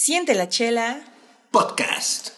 Siente la chela. Podcast.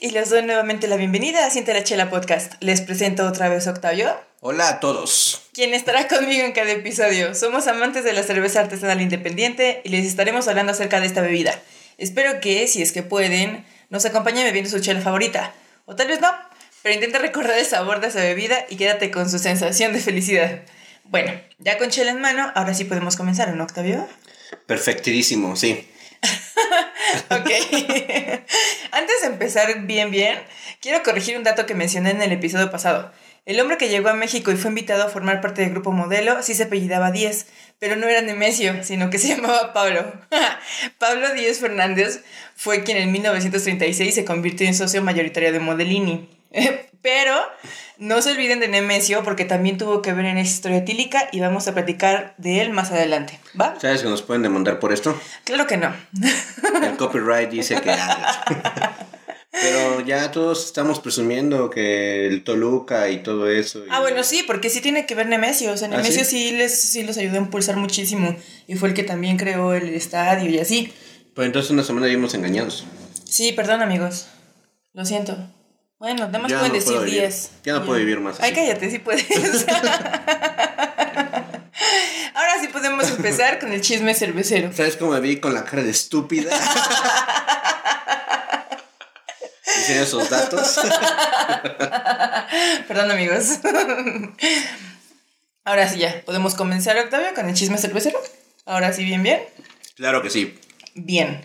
Y les doy nuevamente la bienvenida a Siente la Chela Podcast. Les presento otra vez a Octavio, Hola a todos. quien estará conmigo en cada episodio. Somos amantes de la cerveza artesanal independiente y les estaremos hablando acerca de esta bebida. Espero que, si es que pueden, nos acompañen bebiendo su chela favorita. O tal vez no, pero intenta recordar el sabor de esa bebida y quédate con su sensación de felicidad. Bueno, ya con chela en mano, ahora sí podemos comenzar, ¿no, Octavio? Perfectísimo, sí. Ok. Antes de empezar bien, bien, quiero corregir un dato que mencioné en el episodio pasado. El hombre que llegó a México y fue invitado a formar parte del grupo modelo sí se apellidaba Díez, pero no era Nemesio, sino que se llamaba Pablo. Pablo Díez Fernández fue quien en 1936 se convirtió en socio mayoritario de Modelini. Pero no se olviden de Nemesio porque también tuvo que ver en esa historia tílica y vamos a platicar de él más adelante. ¿Va? ¿Sabes que nos pueden demandar por esto? Claro que no. El copyright dice que... Pero ya todos estamos presumiendo que el Toluca y todo eso. y- Ah, bueno, sí, porque sí tiene que ver Nemesio. O sea, ¿Ah, Nemesio sí? sí? les, sí los ayudó a impulsar muchísimo. Y fue el que también creó el estadio y así. Pues entonces una semana vivimos engañados. Sí, perdón, amigos. Lo siento. Bueno, nada más pueden no decir puedo vivir. 10. Ya no puedo vivir más Ay, así. cállate, sí puedes. Ahora sí podemos empezar con el chisme cervecero. ¿Sabes cómo me vi con la cara de estúpida? Dicen esos datos. Perdón, amigos. Ahora sí ya, podemos comenzar, Octavio, con el chisme cervecero. Ahora sí, bien, bien. Claro que sí. Bien.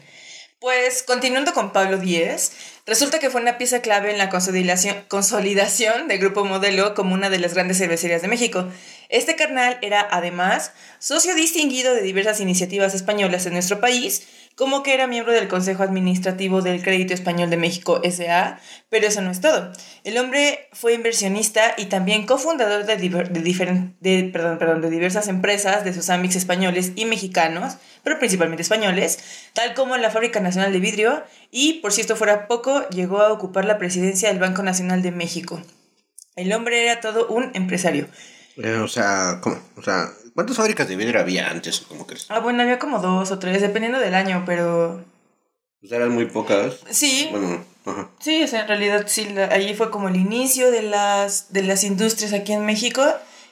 Pues continuando con Pablo Díez, resulta que fue una pieza clave en la consolidación, del Grupo Modelo como una de las grandes cervecerías de México. Este carnal era además socio distinguido de diversas iniciativas españolas en nuestro país, como que era miembro del Consejo Administrativo del Crédito Español de México SA, pero eso no es todo. El hombre fue inversionista y también cofundador de, de, de- de diversas empresas de sus amigos españoles y mexicanos, pero principalmente españoles, tal como la Fábrica Nacional de Vidrio, y por si esto fuera poco, llegó a ocupar la presidencia del Banco Nacional de México. El hombre era todo un empresario. Eh, o sea, ¿cómo? O sea, ¿cuántas fábricas de vidrio había antes? ¿Cómo crees? Ah, bueno, había como dos o tres, dependiendo del año, pero Pues eran muy pocas. sí, Bueno, ajá. Sí, o sea, en realidad sí, la- ahí fue como el inicio de las, de las industrias aquí en México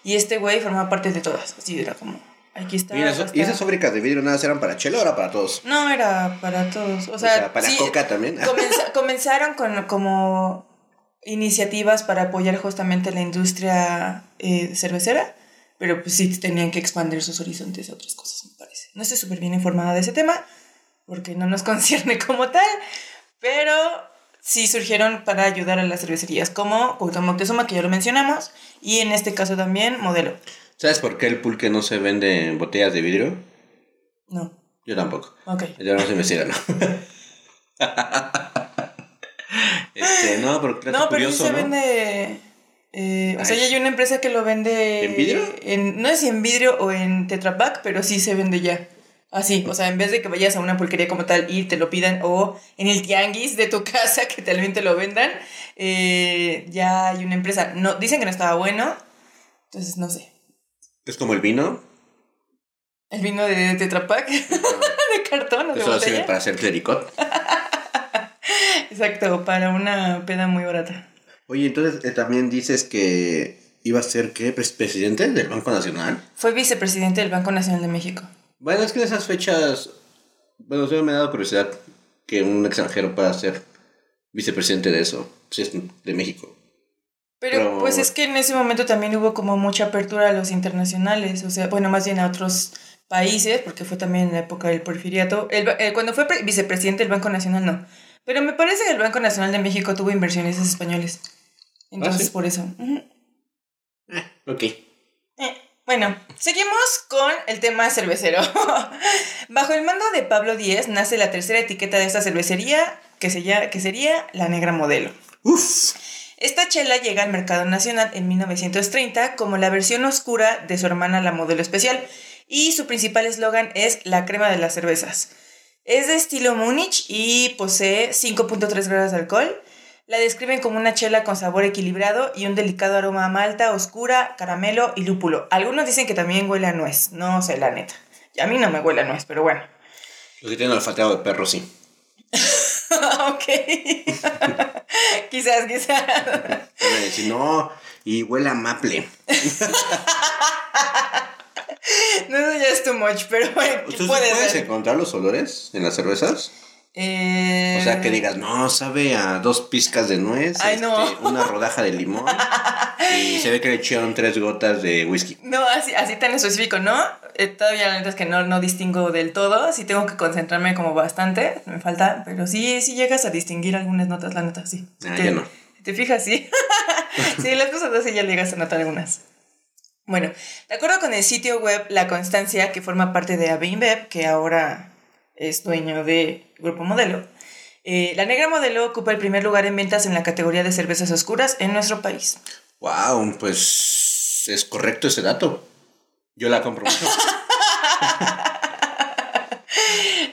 y este güey formaba parte de todas. Así era como, aquí está. Mira, ¿y esas fábricas de vidrio nada eran para chelo o era para todos? No, era para todos. O O sea, sea, para sí, coca también. comenza- comenzaron con como iniciativas para apoyar justamente la industria eh, cervecera, pero pues sí tenían que expandir sus horizontes a otras cosas, me parece. No estoy súper bien informada de ese tema, porque no nos concierne como tal, pero sí surgieron para ayudar a las cervecerías, como Cuauhtémoc Moctezuma, que ya lo mencionamos, y en este caso también Modelo. ¿Sabes por qué el pulque no se vende en botellas de vidrio? No, Yo tampoco. ok. Ya no se investiga, ¿no? este, no, porque No, pero sí se ¿no? vende. eh, o sea, ya hay una empresa que lo vende. ¿En vidrio? en- no sé si en vidrio o en Tetra Pak, pero sí se vende ya. Así, o sea, en vez de que vayas a una pulquería como tal y te lo pidan, o en el tianguis de tu casa que también te lo vendan, eh, ya hay una empresa. No, dicen que no estaba bueno, entonces no sé. Es como el vino. El vino de Tetra Pak, de cartón o de Eso sirve para hacer clericot. Exacto, para una peda muy barata. Oye, entonces eh, también dices que iba a ser, ¿qué? Pres- ¿Presidente del Banco Nacional? Fue vicepresidente del Banco Nacional de México. Bueno, es que en esas fechas, bueno, me ha dado curiosidad que un extranjero pueda ser vicepresidente de eso, si es de México. Pero, Pero- pues es que en ese momento también hubo como mucha apertura a los internacionales, o sea, bueno, más bien a otros países, porque fue también en la época del porfiriato. El eh, cuando fue pre- vicepresidente del Banco Nacional, no. Pero me parece que el Banco Nacional de México tuvo inversionistas españoles. Entonces, ¿Ah, sí? por eso. Ujú. Ok. Eh, Bueno, seguimos con el tema cervecero. Bajo el mando de Pablo Díez nace la tercera etiqueta de esta cervecería, que, se lla- que sería la Negra Modelo. Uf. Esta chela llega al mercado nacional en 1930 como la versión oscura de su hermana la modelo especial y su principal eslogan es la crema de las cervezas. Es de estilo Múnich y posee 5.3 grados de alcohol. La describen como una chela con sabor equilibrado y un delicado aroma a malta, oscura, caramelo y lúpulo. Algunos dicen que también huele a nuez, no sé la neta. Y a mí no me huele a nuez, pero bueno. Los que tienen olfateado de perro, sí. ok. quizás, quizás. Van a decir, no, y huele a maple. no, eso ya es too much, pero bueno, ¿Tú puedes ser. encontrar los olores en las cervezas? Eh, O sea, que digas, no, sabe a dos pizcas de nuez, Ay, no. este, una rodaja de limón y se ve que le echaron tres gotas de whisky. No, así, así tan específico, ¿no? Eh, todavía la neta es que no, no distingo del todo. Sí tengo que concentrarme como bastante. Me falta. Pero sí, sí llegas a distinguir algunas notas, la neta, sí. Ah, Te- ya no. ¿Te fijas? Sí. sí, las cosas así ya llegas a notar algunas. Bueno, de acuerdo con el sitio web La Constancia, que forma parte de Abinbev, que ahora es dueño de Grupo Modelo, eh, la negra modelo ocupa el primer lugar en ventas en la categoría de cervezas oscuras en nuestro país. Wow, pues es correcto ese dato. Yo la compro mucho.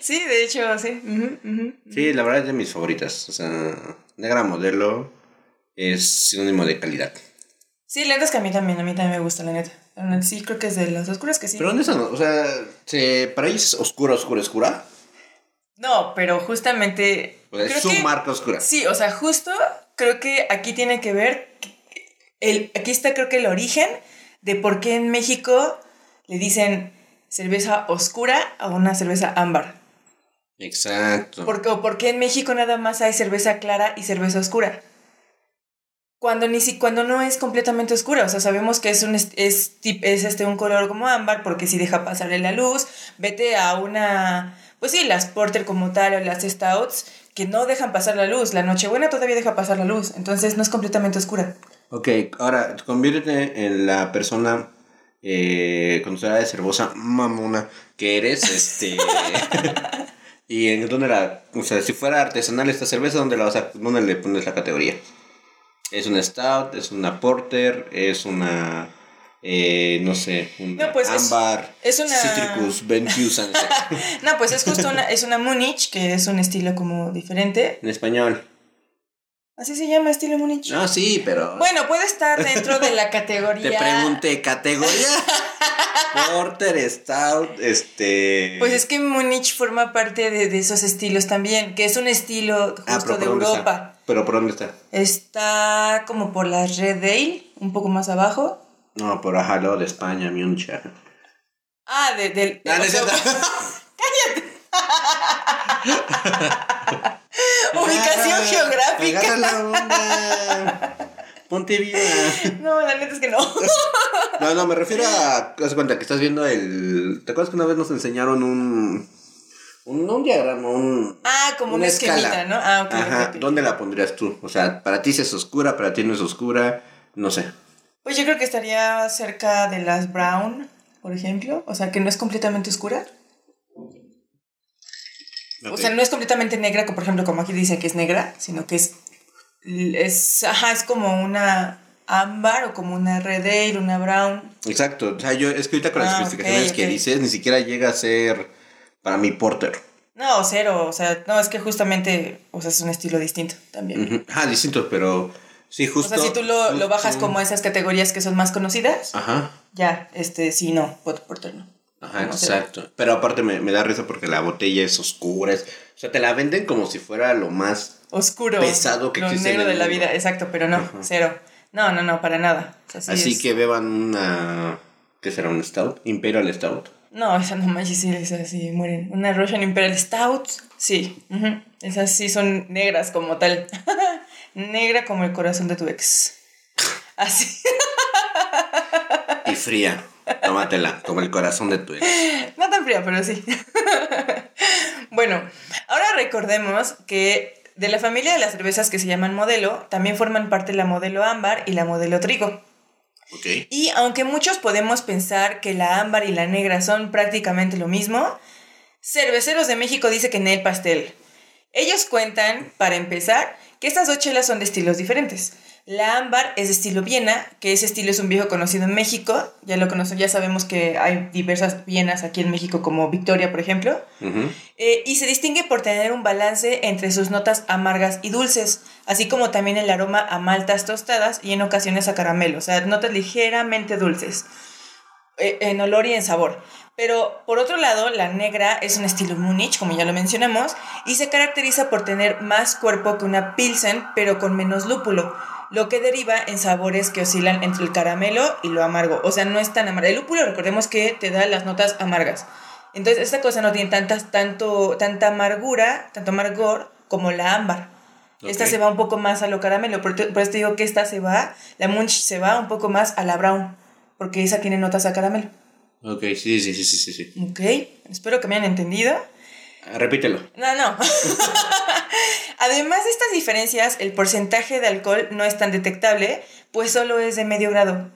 Sí, de hecho, sí. Sí, la verdad es de mis favoritas. O sea, negra modelo es sinónimo de calidad. Sí, la neta es que a mí también, a mí también me gusta, la neta. La neta, Sí, creo que es de las oscuras que sí. Pero ¿dónde están? O sea, se- para ellos es oscura, oscura, oscura. No, pero justamente... Sea, es su que- marca oscura. Sí, o sea, justo creo que aquí tiene que ver... El, aquí está creo que el origen de por qué en México le dicen cerveza oscura a una cerveza ámbar. Exacto. ¿Por qué, o por qué en México nada más hay cerveza clara y cerveza oscura? Cuando, ni si, cuando no es completamente oscura, o sea, sabemos que es, un, es, es este, un color como ámbar porque si deja pasarle la luz, vete a una, pues sí, las porter como tal o las stouts que no dejan pasar la luz, la nochebuena todavía deja pasar la luz, entonces no es completamente oscura. Ok, ahora conviértete en la persona eh, conocedora de cervosa mamona que eres, este... y en dónde la... O sea, si fuera artesanal esta cerveza, ¿dónde, la vas a, ¿dónde le pones la categoría? ¿Es una stout? ¿Es una porter? ¿Es una... eh, no sé, una No, pues es- ámbar? es una- Citricus, en No, pues es justo una, es una Munich, que es un estilo como diferente. español. Así se llama, estilo Munich. No, sí, pero... Bueno, puede estar dentro de la categoría... Te pregunté, ¿categoría? Porter, Stout, este... Pues es que Múnich forma parte de, de esos estilos también, que es un estilo justo Ah, pero de ¿por dónde Europa. está? ¿Pero por dónde está? Está como por la Red Dale, un poco más abajo. No, por ajá, de España, Múnich. Ah, de, del... Ah, no es cierto. Ubicación geográfica. la onda. Ponte viva. No, la neta es que no. No, no, me refiero a. Haz de cuenta que estás viendo el. ¿Te acuerdas que una vez nos enseñaron un. Un, no un diagrama, un. Ah, como una, esquemita, ¿no? Ah, ok. Ajá, ok, ok. ¿dónde la pondrías tú? O sea, para ti si es oscura, para ti no es oscura, no sé. Pues yo creo que estaría cerca de las Brown, por ejemplo. O sea, que no es completamente oscura. O sea, no es completamente negra, como por ejemplo, como aquí dice que es negra, sino que es. es ajá, es como una ámbar o como una red ale, una brown. Exacto, o sea, yo es que ahorita con las Ah, especificaciones que dices, ni siquiera llega a ser para mi porter. No, cero. O sea, no, es que justamente, o sea, es un estilo distinto también. Ujú. Ah, distinto, pero sí, O justo. sea, si tú lo, lo bajas como a esas categorías que son más conocidas, Ajá, ya, este, sí, no, por, porter no. ajá, exacto. Pero aparte me, me da risa porque la botella es oscura. es- o sea, te la venden como si fuera lo más. Oscuro. Pesado que lo existe en negro el de la vida, exacto, pero no, Ajá. cero. No, no, no, para nada. O Así es- que beban una. ¿Qué será? ¿Un stout? Imperial Stout. No, esa no manches, sí, esas sí mueren. Una Russian Imperial Stout, sí. Esas sí son negras como tal. Negra como el corazón de tu ex. Así. Y fría. Tómatela, como el corazón de tu ex. No tan fría, pero sí. bueno, ahora recordemos que de la familia de las cervezas que se llaman modelo, también forman parte la modelo ámbar y la modelo trigo. Ok. Y aunque muchos podemos pensar que la ámbar y la negra son prácticamente lo mismo, Cerveceros de México dice que en el pastel. Ellos cuentan, para empezar, que estas dos chelas son de estilos diferentes. La ámbar es de estilo Viena, que ese estilo es un viejo conocido en México. Ya lo conocemos, ya sabemos que hay diversas Vienas aquí en México, como Victoria, por ejemplo. Eh, y se distingue por tener un balance entre sus notas amargas y dulces, así como también el aroma a maltas tostadas y en ocasiones a caramelo, o sea, notas ligeramente dulces eh, en olor y en sabor. Pero por otro lado, la negra es un estilo Múnich, como ya lo mencionamos, y se caracteriza por tener más cuerpo que una Pilsen, pero con menos lúpulo, lo que deriva en sabores que oscilan entre el caramelo y lo amargo. O sea, no es tan amargo. El lúpulo, recordemos que te da las notas amargas. Entonces, esta cosa no tiene tantas, tanto, tanta amargura, tanto amargor como la ámbar. Esta se va un poco más a lo caramelo, por, por eso te digo que esta se va, la Munch se va un poco más a la brown, porque esa tiene notas a caramelo. Ok, sí, sí, sí, sí, sí, sí. Ok, espero que me hayan entendido. Ah, Repítelo. No, no. Además de estas diferencias, el porcentaje de alcohol no es tan detectable, pues solo es de medio grado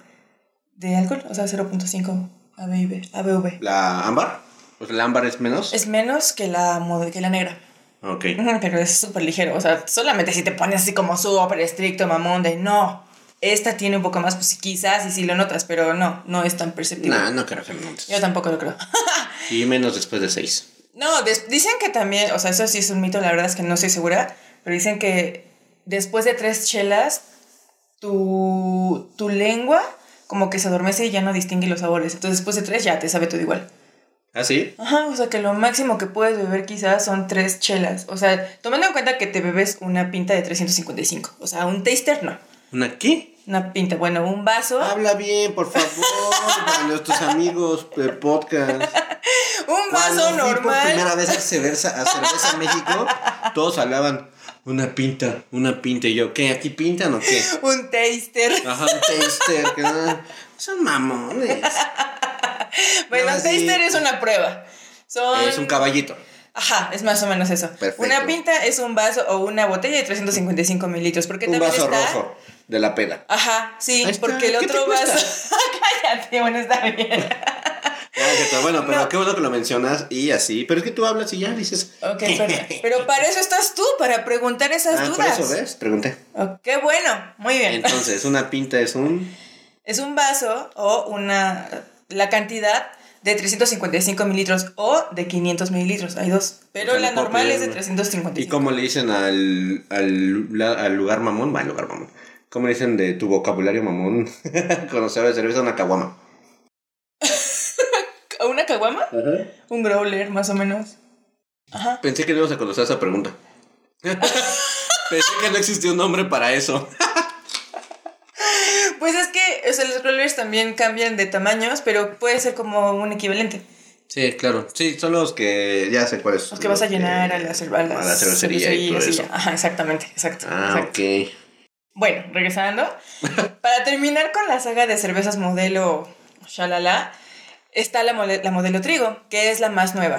de alcohol, o sea, 0.5 ABV. ABV. ¿La ámbar? Pues el ámbar es menos. Es menos que la, que la negra. Ok. Pero es súper ligero, o sea, solamente si te pones así como súper estricto, mamón, de no. Esta tiene un poco más, pues quizás y si lo notas, pero no, no es tan perceptible. Nah, no creo que lo notes. Yo tampoco lo creo. Y menos después de seis. No, dicen que también, o sea, eso sí es un mito, la verdad es que no estoy segura, pero dicen que después de tres chelas, tu, tu lengua como que se adormece y ya no distingue los sabores. Entonces después de tres ya te sabe todo igual. ¿Ah, sí? Ajá, o sea que lo máximo que puedes beber quizás son tres chelas. O sea, tomando en cuenta que te bebes una pinta de 355. O sea, un taster no. ¿Una qué? Una pinta, bueno, un vaso. Habla bien, por favor, para nuestros amigos de podcast. un vaso Cuando fui por normal. primera vez a cerveza, a cerveza en México, todos hablaban una pinta, una pinta. Y yo, ¿qué? ¿Aquí pintan o qué? Un taster. Ajá, un taster. Que son mamones. Bueno, No, un taster es una prueba. Son... Es un caballito. Ajá, es más o menos eso. Perfecto. Una pinta es un vaso o una botella de 355 mililitros. Porque Un también vaso está. rojo de la peda. Ajá, sí, está. porque el ¿Qué te otro vaso. Cállate, bueno, está bien. Ah. Bueno, pero No. qué bueno que lo mencionas y así. Pero es que tú hablas y ya dices. Ok, pero, pero para eso estás tú, para preguntar esas Ah, por dudas. eso, ¿ves? Pregunté. Oh, qué bueno, muy bien. Entonces, una pinta es un. Es un vaso o una. La cantidad de 355 mililitros o de 500 mililitros. Hay dos. Pero O sea, la normal es de una. 355. ¿Y cómo le dicen al, al, la- al lugar mamón? Va, al lugar mamón. ¿Cómo le dicen de tu vocabulario mamón? Cuando se de cerveza, una caguama. ¿Una caguama? Un growler, más o menos. Ajá. Pensé que no ibas a conocer esa pregunta. Pensé que no existía un nombre para eso. Pues es que o sea, los growlers también cambian de tamaños, pero puede ser como un equivalente. Sí, claro. Sí, son los que ya sé cuáles. Los que vas a llenar a la, cer- a las a la cervecería y todo eso. Ajá, exactamente, exacto. Ah, exacto. ok. Bueno, regresando. para terminar con la saga de cervezas modelo Shalala, está la, la modelo Trigo, que es la más nueva.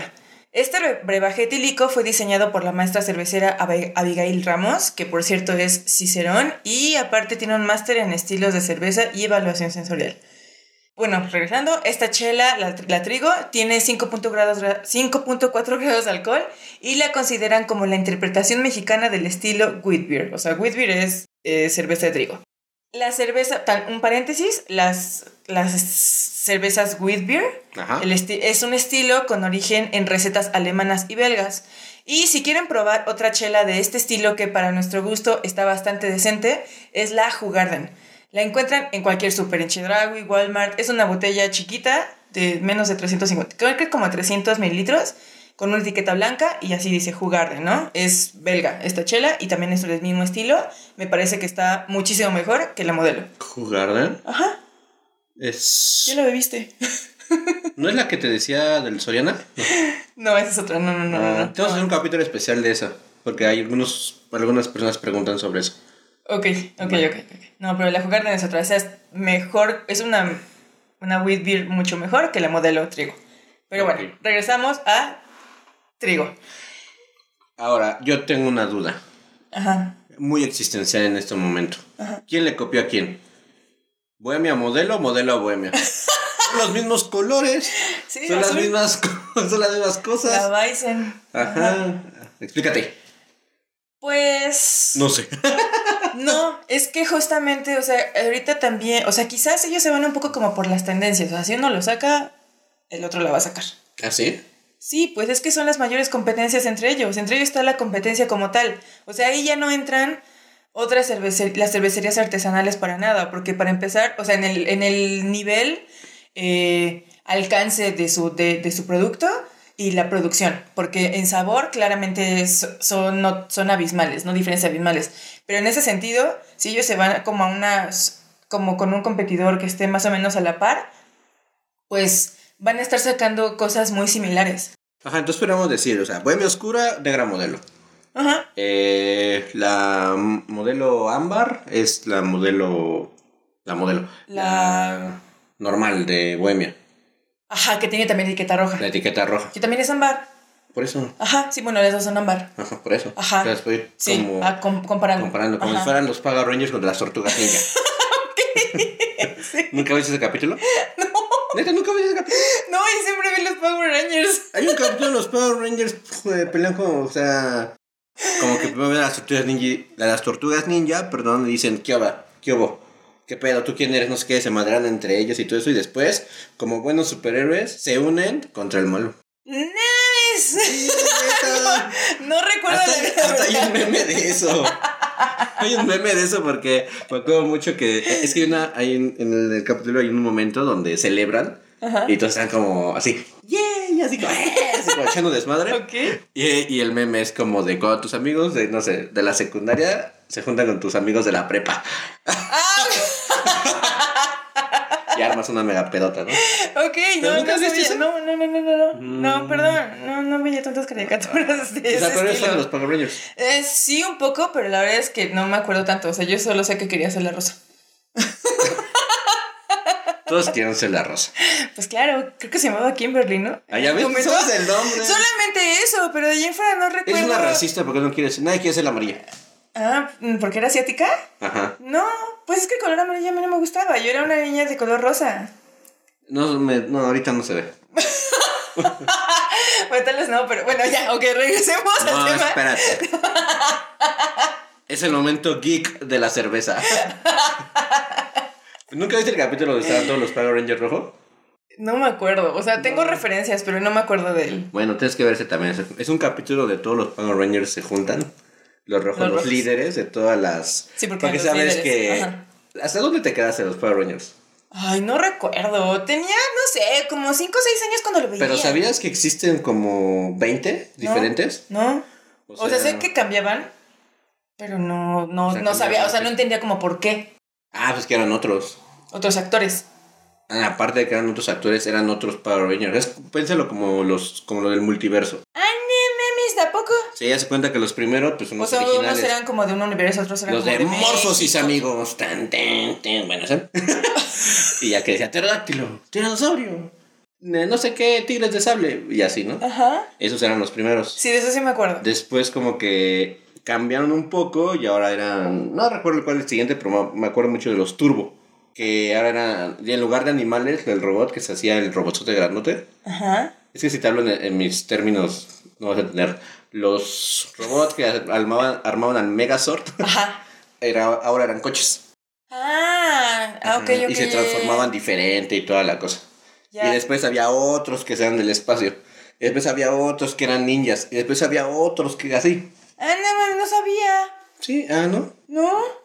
Este bre- brebaje etílico fue diseñado por la maestra cervecera Abigail Ramos, que por cierto es Cicerón, y aparte tiene un máster en estilos de cerveza y evaluación sensorial. Bueno, regresando, esta chela, la, trigo, tiene 5.4 grados, gra- 5.4 grados de alcohol y la consideran como la interpretación mexicana del estilo wheat beer. O sea, wheat beer es eh, cerveza de trigo. La cerveza, un paréntesis, las, las cervezas wheat beer Ajá. el esti- es un estilo con origen en recetas alemanas y belgas. Y si quieren probar otra chela de este estilo que para nuestro gusto está bastante decente, es la Jugarden. La encuentran en cualquier super, en Chedraui, Walmart. Es una botella chiquita de menos de 350, creo que como 300 mililitros, con una etiqueta blanca y así dice Jugarden, ¿no? Es belga esta chela y también es del mismo estilo. Me parece que está muchísimo mejor que la modelo. Jugarden Ajá, es. ¿ya la bebiste? ¿No es la que te decía del Soriana? No. no, esa es otra, no, no, no. no, Ah, no. tenemos hacer un capítulo especial de esa. Porque hay algunos, algunas personas preguntan sobre eso. Ok, ok, ok, ok. No, pero la Jugarden es otra. Esa es mejor, es una, una wheat beer mucho mejor que la modelo trigo. Pero bueno, regresamos a trigo. Ahora, yo tengo una duda. Ajá. Muy existencial en este momento. Ajá. ¿Quién le copió a quién? ¿Bohemia modelo o modelo a bohemia? Son los mismos colores. Sí, son, las mismas, son las mismas La cosas. Weizen. Ajá. Explícate. Pues. No sé. No No, es que justamente, o sea, ahorita también, o sea, quizás ellos se van un poco como por las tendencias. O sea, si uno lo saca, el otro la va a sacar. ¿Ah, sí? Sí, pues es que son las mayores competencias entre ellos. Entre ellos está la competencia como tal. O sea, ahí ya no entran otras cervecerías, las cervecerías artesanales para nada, porque para empezar, o sea, en el, en el nivel eh, alcance de su, de, de su producto y la producción, porque en sabor claramente es- son, no, son abismales, no diferencias abismales. Pero en ese sentido, si ellos se van como a unas, como con un competidor que esté más o menos a la par, pues van a estar sacando cosas muy similares. Ajá, entonces podríamos decir, o sea, Bohemia Oscura, negra modelo. Ajá. Eh, la modelo ámbar es la modelo. La modelo. La- normal de Bohemia. Ajá, que tiene también etiqueta roja. La etiqueta roja. Que también es ámbar. Por eso. Ajá, sí, bueno, las dos son ámbar. Ajá, por eso. Ajá. Sí, como ah, com- comparando. comparando, como Ajá. si fueran los Power Rangers contra las tortugas ninja. ¿Nunca viste ese capítulo? No. Neta, nunca viste ese capítulo. No, y siempre vi los Power Rangers. Hay un capítulo de los Power Rangers joder, pelean como, o sea, como que primero ven a las tortugas ninja, a las tortugas ninja, perdón, y dicen, ¿qué oba? ¿Qué hubo? ¿Qué pedo? ¿Tú quién eres? No sé qué, se madrean entre ellos y todo eso, y después, como buenos superhéroes, se unen contra el malo. ¡Nice! No recuerdo Hasta, la hasta hay un meme de eso. Hay un meme de eso porque me acuerdo mucho que es que hay una, hay un- en el capítulo hay un momento donde celebran Ajá. y todos están como así, ¡yay! Así como, "Eh", así como echando desmadre. Ok. Y, y el meme es como de cuando tus amigos de, no sé, de la secundaria se juntan con tus amigos de la prepa. y armas una mega pedota, ¿no? Ok, ¿Pero no, nunca no sabía. No, no, no, no, no. No, Mm. no perdón. No, no veía tantas caricaturas de O sea, ese pero de los Power. Eh, sí, un poco, pero la verdad es que no me acuerdo tanto. O sea, yo solo sé que quería hacer la rosa. Todos quieren ser la rosa. Pues claro, creo que se llamaba Kimberly, ¿no? Ah, ya ves, el nombre. Solamente eso, pero de ahí en fuera no recuerdo. Es una racista porque no quiere ser, nadie quiere ser la amarilla. Ah, ¿porque era asiática? Ajá. No, pues es que el color amarillo a mí no me gustaba. Yo era una niña de color rosa. No, me- no, ahorita no se ve. Bueno, tal vez no, pero bueno, ya, ok, regresemos No, al tema. espérate. Es el momento geek de la cerveza. ¿Nunca viste el capítulo donde estaban todos los Power Rangers rojo? No me acuerdo, o sea, tengo referencias, pero no me acuerdo de él. Bueno, tienes que verse también. Es- un capítulo donde todos los Power Rangers se juntan. Los rojos, Los los, rojos. líderes de todas las. Sí, porque sabes líderes, que. ajá. ¿Hasta dónde te quedaste de los Power Rangers? Ay, no recuerdo. Tenía, no sé, como 5 o 6 años cuando lo veía. Pero ¿sabías que existen como 20 ¿No? diferentes? No. O O sea, sé que cambiaban, pero no, no, O sea, no sabía, o sea, no entendía como por qué. Ah, pues que eran otros. Otros actores. Ah, aparte de que eran otros actores, eran otros Power Rangers. Pénsalo como los como lo del multiverso. Ah, no mames, ¿tampoco? Sí, ya se cuenta que los primeros pues son O los sea, unos originales. eran como de un universo, otros eran los como de de Morfosis, México. amigos. Tan, tan, tan. Bueno, ¿saben? y ya que decía pterodáctilo, tiranosaurio, no sé qué, tigres de sable. Y así, ¿no? Ajá. Esos eran los primeros. Sí, de eso sí me acuerdo. Después como que cambiaron un poco y ahora eran... No recuerdo cuál es el siguiente, pero me acuerdo mucho de los Turbo. Que ahora eran... Y en lugar de animales, el robot que se hacía el robotzote grandote. Ajá. Es que si te hablo en, en mis términos, no vas a entender. Los robots que armaban, armaban al Megazord Ajá. era, ahora eran coches. Ah, ah, ok, ok. Y se transformaban diferente y toda la cosa. Ya. Y después había otros que eran del espacio. Y después había otros que eran ninjas. Y después había otros que así. Ah, no no sabía. Sí, ah, ¿no? ¿No?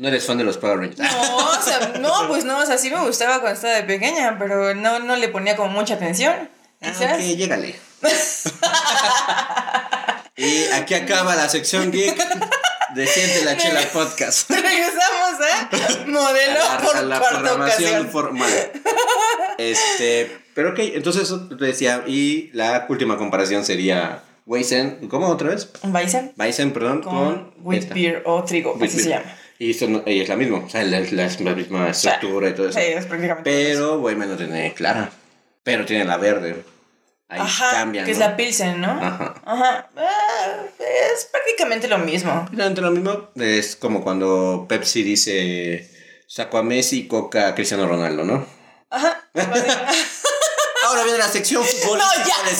No eres fan de los Power Rangers. No, o sea, no, pues no, o sea, sí me gustaba cuando estaba de pequeña, pero no, no le ponía como mucha atención. Ah, ok, llégale. y aquí acaba la sección geek de Siente la Chela Podcast. Regresamos a modelo a la, por a la programación ocasión. formal. Este, pero ok, entonces te decía, y la última comparación sería Weizen, ¿cómo otra vez? Bison Weizen, perdón, con con, wheat beer o trigo, así se llama. Y esto no- y es la misma, o sea, la, la- la misma estructura y todo eso. Sí, es prácticamente. Pero Weizen no tiene clara, pero tiene la verde. Ahí Ajá, cambian. que es la Pilsen, ¿no? Ajá. Ajá. Ah, es prácticamente lo mismo. Exactamente lo mismo. Es como cuando Pepsi dice saco a Messi, Coca a Cristiano Ronaldo, ¿no? Ajá. Ahora viene la sección futbolística No, ya. de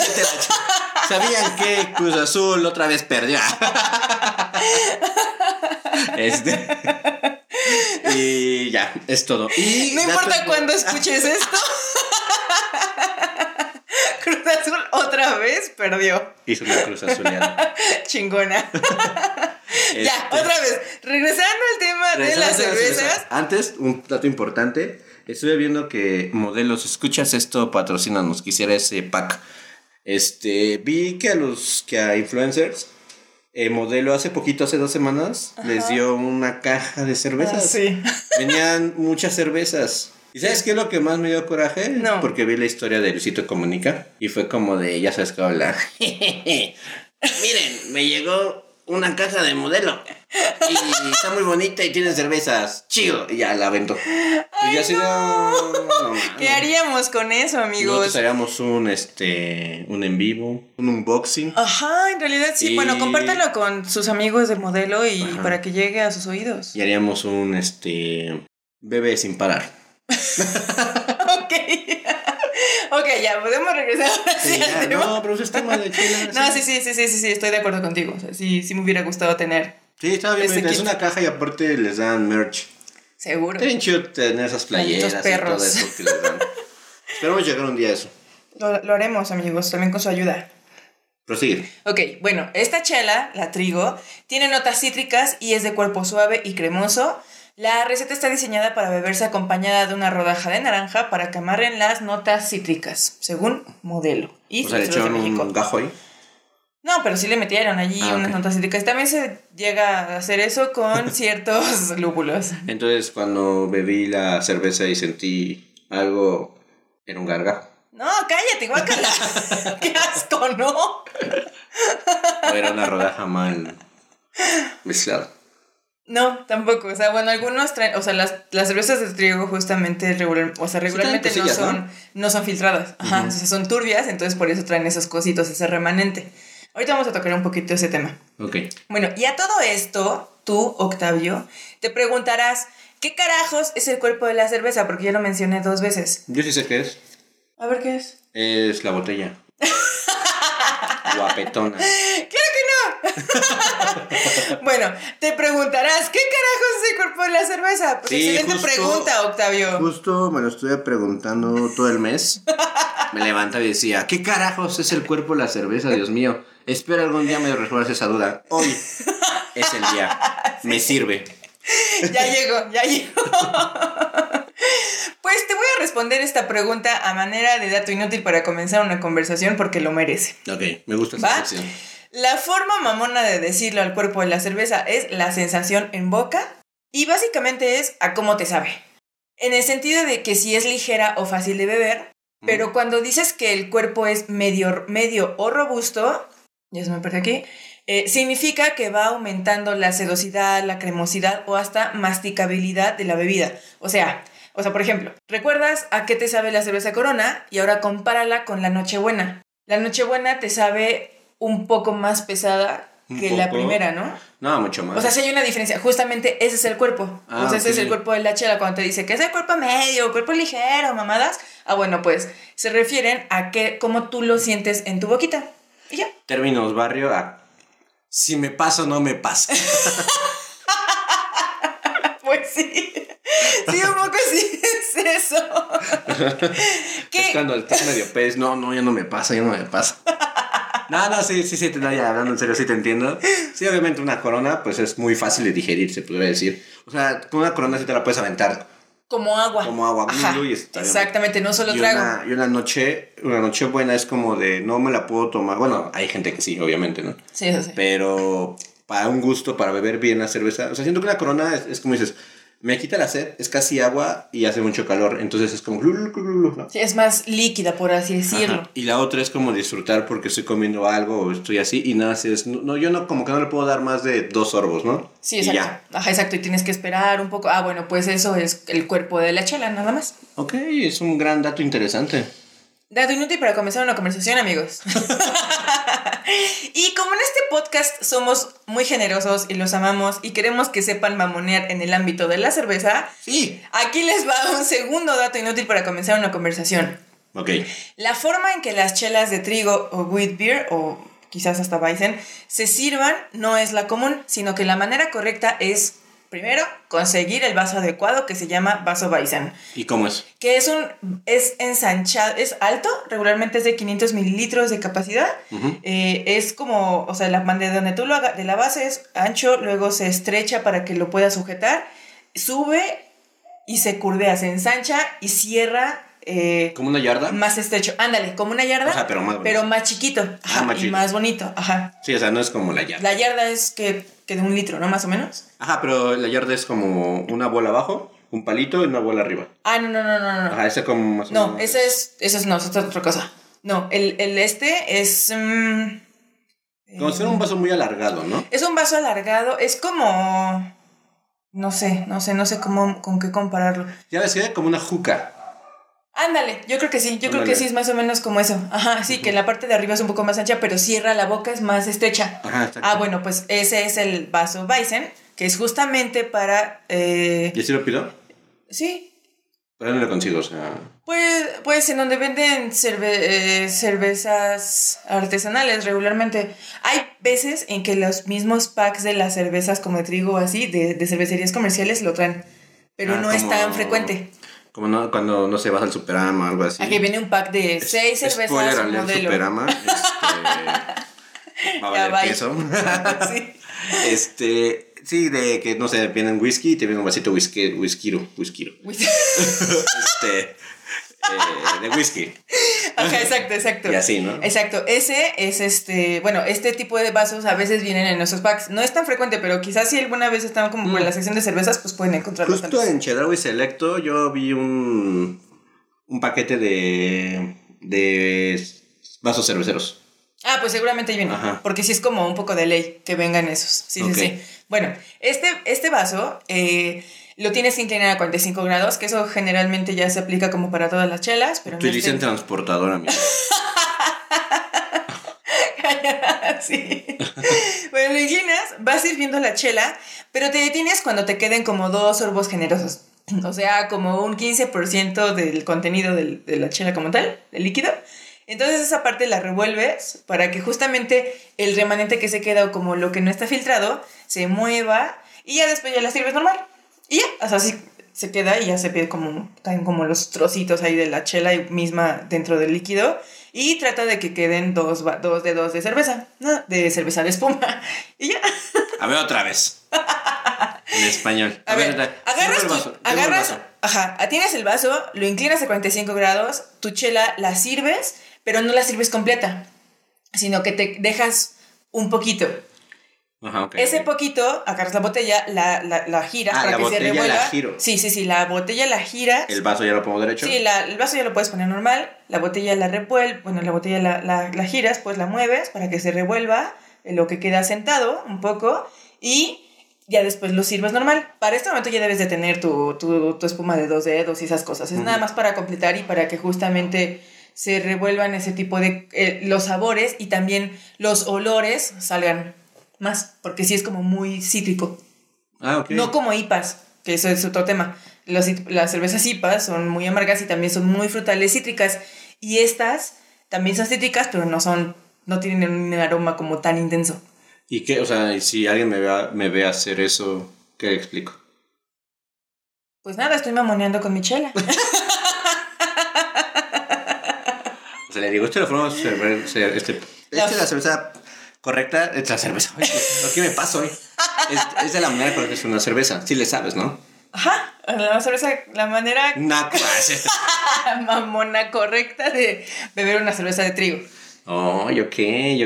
¿Sabían que Cruz Azul otra vez perdió? Este. y ya, es todo. Y No importa impo- cuándo escuches esto. Cruz Azul otra vez perdió. Hizo una cruz azuleada. Chingona. Ya, Este, otra vez. Regresando al tema de las cervezas. Antes, un dato importante. Estuve viendo que modelos, escuchas esto, patrocínanos, quisiera ese pack. Este, vi que a los, que a influencers, eh, modelo hace poquito, hace dos semanas, les dio una caja de cervezas. Ah, sí. Venían muchas cervezas. ¿Y sabes qué es lo que más me dio coraje? No. Porque vi la historia de Luisito Comunica y fue como de, ya sabes que habla. Miren, me llegó una caja de modelo y está muy bonita y tiene cervezas. Chido. Y ya la aventó. y yo así, no, no, no, ¿Qué haríamos con eso, amigos? Nosotros haríamos un, este, un en vivo, un unboxing. Ajá, en realidad sí. Y- Bueno, compártalo con sus amigos del modelo y Ajá. para que llegue a sus oídos. Y haríamos un, este, bebé sin parar. ok. Ok, ya, podemos regresar sí ya, no, pero eso es tema de chela. No, sí, sí, sí, sí, sí, sí, estoy de acuerdo contigo. O sea, sí, sí me hubiera gustado tener. Sí, estaba bien. Es una caja y aparte les dan merch. Seguro. Está bien chido tener esas playeras Malditos y todo perros. eso que les dan. Esperamos llegar un día a eso. Lo, lo haremos, amigos, también con su ayuda. Prosigue. Ok, bueno, esta chela, la trigo, tiene notas cítricas y es de cuerpo suave y cremoso. La receta está diseñada para beberse acompañada de una rodaja de naranja para que amarren las notas cítricas, según modelo. Y O sea, le echaron un gajo ahí. No, pero sí le metieron allí Ah, unas notas cítricas. También se llega a hacer eso con ciertos lúpulos. Entonces, cuando bebí la cerveza y sentí algo, era un gargajo. No, cállate, guácala. Qué asco, ¿no? O era una rodaja mal mezclada. No, tampoco. O sea, bueno, algunos traen, o sea, las, las cervezas de trigo justamente regular, o sea, regularmente no son, ¿no? ¿no? son filtradas. Ajá, o sea, son turbias, entonces por eso traen esos cositos, ese remanente. Ahorita vamos a tocar un poquito ese tema. Ok. Bueno, y a todo esto, tú, Octavio, te preguntarás, ¿qué carajos es el cuerpo de la cerveza? Porque ya lo mencioné dos veces. Yo sí sé qué es. A ver qué es. Es la botella. Guapetona. Bueno, te preguntarás, ¿qué carajos es el cuerpo de la cerveza? Pues Sí, excelente justo- pregunta, Octavio. Justo me lo estuve preguntando todo el mes. Me levantaba y decía, ¿qué carajos es el cuerpo de la cerveza, Dios mío? Espero algún día me resuelvas esa duda. Hoy es el día. Me sirve. Ya llegó, ya llegó. Pues te voy a responder esta pregunta a manera de dato inútil para comenzar una conversación porque lo merece. Ok, me gusta esa sección. La forma mamona de decirlo al cuerpo de la cerveza es la sensación en boca y básicamente es a cómo te sabe. En el sentido de que si es ligera o fácil de beber, pero cuando dices que el cuerpo es medio, medio o robusto, ya se me perdí aquí, eh, significa que va aumentando la sedosidad, la cremosidad o hasta masticabilidad de la bebida. O sea, o sea, por ejemplo, ¿recuerdas a qué te sabe la cerveza Corona? Y ahora compárala con la Nochebuena. La Nochebuena te sabe un poco más pesada que la primera, ¿no? No, mucho más. O sea, si hay una diferencia. Justamente ese es el cuerpo. Ah, o sea, ese es el cuerpo de la chela. Cuando te dice que es el cuerpo medio, cuerpo ligero, mamadas. Ah, bueno, pues se refieren a que, cómo tú lo sientes en tu boquita. Y ya. Términos barrio a si me paso no me pasa. Pues sí. Sí, un poco sí es eso. Es cuando estás medio pez, no, no, ya no me pasa, ya no me pasa. No, no, sí, sí, sí, te, no, ya hablando en serio, sí te entiendo. Sí, obviamente una corona, pues es muy fácil de digerir, se podría decir. O sea, con una corona sí te la puedes aventar. Como agua. Como agua, Ajá, y está. Exactamente, no solo y trago. Una, y una noche, una noche buena es como de no me la puedo tomar. Bueno, hay gente que sí, obviamente, ¿no? Sí, eso sí. Pero para un gusto, para beber bien la cerveza. O sea, siento que una corona es, es como dices, me quita la sed, es casi agua y hace mucho calor. Entonces es como. ¿no? Sí, es más líquida, por así decirlo. Ajá. Y la otra es como disfrutar porque estoy comiendo algo o estoy así y nada, así es, no, yo no, como que no le puedo dar más de dos sorbos, ¿no? Sí, Y exacto. ya. Ajá, exacto. Y tienes que esperar un poco. Ah, bueno, pues eso es el cuerpo de la chela, nada más. Ok, es un gran dato interesante. Dato inútil para comenzar una conversación, amigos. y como en este podcast somos muy generosos y los amamos y queremos que sepan mamonear en el ámbito de la cerveza, Sí. aquí les va un segundo dato inútil para comenzar una conversación. Ok. La forma en que las chelas de trigo o wheat beer o quizás hasta Weizen, se sirvan no es la común, sino que la manera correcta es, primero, conseguir el vaso adecuado que se llama vaso Weizen. ¿Y cómo es? Que es un, es ensanchado, es alto, regularmente es de 500 mililitros de capacidad. Eh, es como, o sea, la de donde tú lo hagas, de la base es ancho, luego se estrecha para que lo puedas sujetar, sube y se curvea, se ensancha y cierra eh, ¿Como una yarda? más estrecho. Ándale, como una yarda, O sea, pero más bonito. pero más chiquito. Ajá, más y chiquito. más bonito. Ajá. Sí, o sea, no es como la yarda. La yarda es que, que de un litro, ¿no? Más o menos. Ajá, pero la yarda es como una bola abajo, un palito y una bola arriba. Ah, no, no, no, no, no. Ajá, ese como más o No, menos ese es, ese es, no, esa es otra cosa. No, el, el este es... mm, Como si un vaso muy alargado, ¿no? Es un vaso alargado, es como... No sé, no sé, no sé cómo, con qué compararlo. Ya ves que como una juca. Ándale, yo creo que sí, yo creo que sí es más o menos como eso. Ajá, sí, que la parte de arriba es un poco más ancha, pero cierra la boca, es más estrecha. Ajá, exacto. Ah, bueno, pues ese es el vaso Weizen, que es justamente para... eh, ¿Y así lo pido? sí, Pero no lo consigo, o sea... pues, pues en donde venden cerve- eh, cervezas artesanales regularmente. Hay veces en que los mismos packs de las cervezas como de trigo o así, de, de cervecerías comerciales, lo traen. Pero Ah, no es como- tan frecuente. Como no, cuando no se vas al Superama o algo así. Aquí viene un pack de seis cervezas Spoiler alert, modelo. Superama. Este, va a valer queso. Sí. Este, sí, de que, no sé, vienen whisky y te viene un vasito whisky, whisky, whisky. Este, eh, de whisky. Ajá, exacto, exacto. Y así, ¿no? Exacto. Ese es este, bueno, este tipo de vasos a veces vienen en nuestros packs. No es tan frecuente, pero quizás si alguna vez están como por Mm. la sección de cervezas, pues pueden encontrarlos. Justo en Chedraui Selecto yo vi un, un paquete de, de vasos cerveceros. Ah, pues seguramente ahí viene. Ajá. Porque sí es como un poco de ley que vengan esos. Sí, sí, sí. Bueno, este, este vaso eh, lo tienes que inclinar a 45 grados, que eso generalmente ya se aplica como para todas las chelas, pero Utilicen este- transportador, amigo. sí. Bueno, lo inclinas, vas sirviendo la chela, pero te detienes cuando te queden como dos sorbos generosos. O sea, como un 15% del contenido del- de la chela como tal, del líquido. Entonces esa parte la revuelves para que justamente el remanente que se queda o como lo que no está filtrado se mueva y ya después ya la sirves normal. Y ya, o sea, así se queda y ya se ve como, caen como los trocitos ahí de la chela y misma dentro del líquido. Y trata de que queden dos, dos dedos de cerveza, ¿no? De cerveza de espuma. Y ya. A ver otra vez. En español. A, ver, da- agarras, tu- el agarras, vaso. ajá, tienes el vaso, lo inclinas a 45 grados, tu chela la sirves, pero no la sirves completa, sino que te dejas un poquito. Ajá. Ese poquito, agarras la botella, la, la, la giras Ah, para la que se la revuelva. giro. Sí, sí, sí, la botella la giras. El vaso ya lo pongo derecho. Sí, la- el vaso ya lo puedes poner normal, la botella la revuelves, bueno, la botella la, la, la giras, pues la mueves para que se revuelva lo que queda sentado un poco y ya después lo sirves normal. Para este momento ya debes de tener tu, tu, tu espuma de dos dedos y esas cosas. Es nada más para completar y para que justamente se revuelvan ese tipo de eh, los sabores y también los olores salgan más, porque sí es como muy cítrico. Ah, ok. No como IPAs, que eso es otro tema. Las, las cervezas IPAs son muy amargas y también son muy frutales cítricas. Y estas también son cítricas, pero no son, no tienen un aroma como tan intenso. ¿Y qué? O sea, si alguien me ve, me ve hacer eso, ¿qué le explico? Pues nada, estoy mamoneando con mi chela. O sea, le digo, esta es la forma de servir- ser- este, La- esta es la cerveza correcta, es la cerveza. Ay, ¿Por qué me paso hoy? Es, es de la manera correcta, es una cerveza. Sí le sabes, ¿no? Ajá, la cerveza, la manera Naco. mamona correcta de beber una cerveza de trigo. Oh, ok,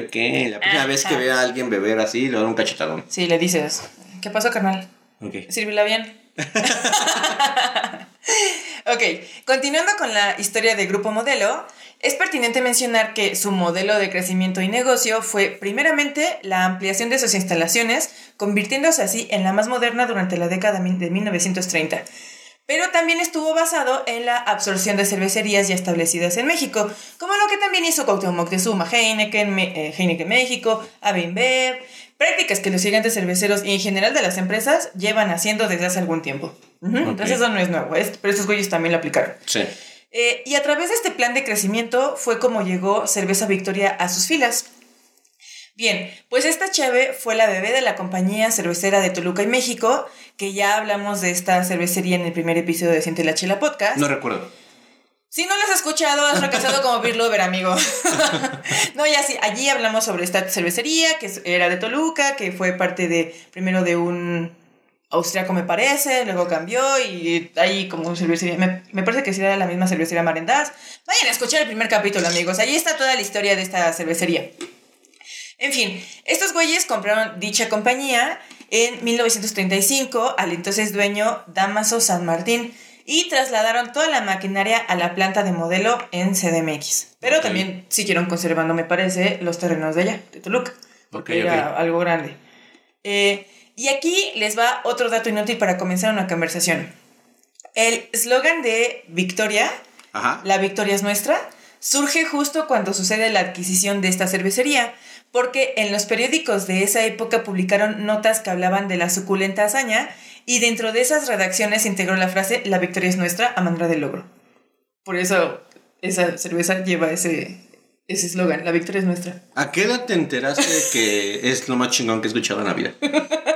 ok. La próxima vez que vea a alguien beber así, le voy a dar un cachetadón. Sí, le dices, ¿qué pasó, carnal? Ok. Sírvela bien. ok, continuando con la historia de Grupo Modelo, es pertinente mencionar que su modelo de crecimiento y negocio fue primeramente la ampliación de sus instalaciones, convirtiéndose así en la más moderna durante la década de 1930. Pero también estuvo basado en la absorción de cervecerías ya establecidas en México, como lo que también hizo Cuauhtémoc Moctezuma, Heineken, eh, Heineken México, Avinbev, prácticas que los gigantes cerveceros y en general de las empresas llevan haciendo desde hace algún tiempo. Entonces eso no es nuevo, es- pero estos güeyes también lo aplicaron. Sí. Eh, y a través de este plan de crecimiento fue como llegó Cerveza Victoria a sus filas. Bien, pues esta cheve fue la bebé de la compañía cervecera de Toluca y México, que ya hablamos de esta cervecería en el primer episodio de Siente la Chela Podcast. No recuerdo. Si no las has escuchado, has fracasado como beer lover, amigo. no, ya sí, allí hablamos sobre esta cervecería, que era de Toluca, que fue parte de, primero de un austriaco me parece, luego cambió y ahí como cervecería, me, me parece que era la misma cervecería Marendaz. Vayan a escuchar el primer capítulo, amigos, allí está toda la historia de esta cervecería. En fin, estos güeyes compraron dicha compañía en 1935 al entonces dueño Damaso San Martín y trasladaron toda la maquinaria a la planta de modelo en CDMX. Pero Ok. también siguieron conservando, me parece, los terrenos de allá, de Toluca, porque Ok, era algo grande. Eh, y aquí les va otro dato inútil para comenzar una conversación. El eslogan de Victoria Ajá. la victoria es nuestra, surge justo cuando sucede la adquisición de esta cervecería, porque en los periódicos de esa época publicaron notas que hablaban de la suculenta hazaña y dentro de esas redacciones se integró la frase La victoria es nuestra a manera de logro. Por eso esa cerveza lleva ese ese eslogan, La victoria es nuestra. ¿A qué edad te enteraste que es lo más chingón que he escuchado en la vida?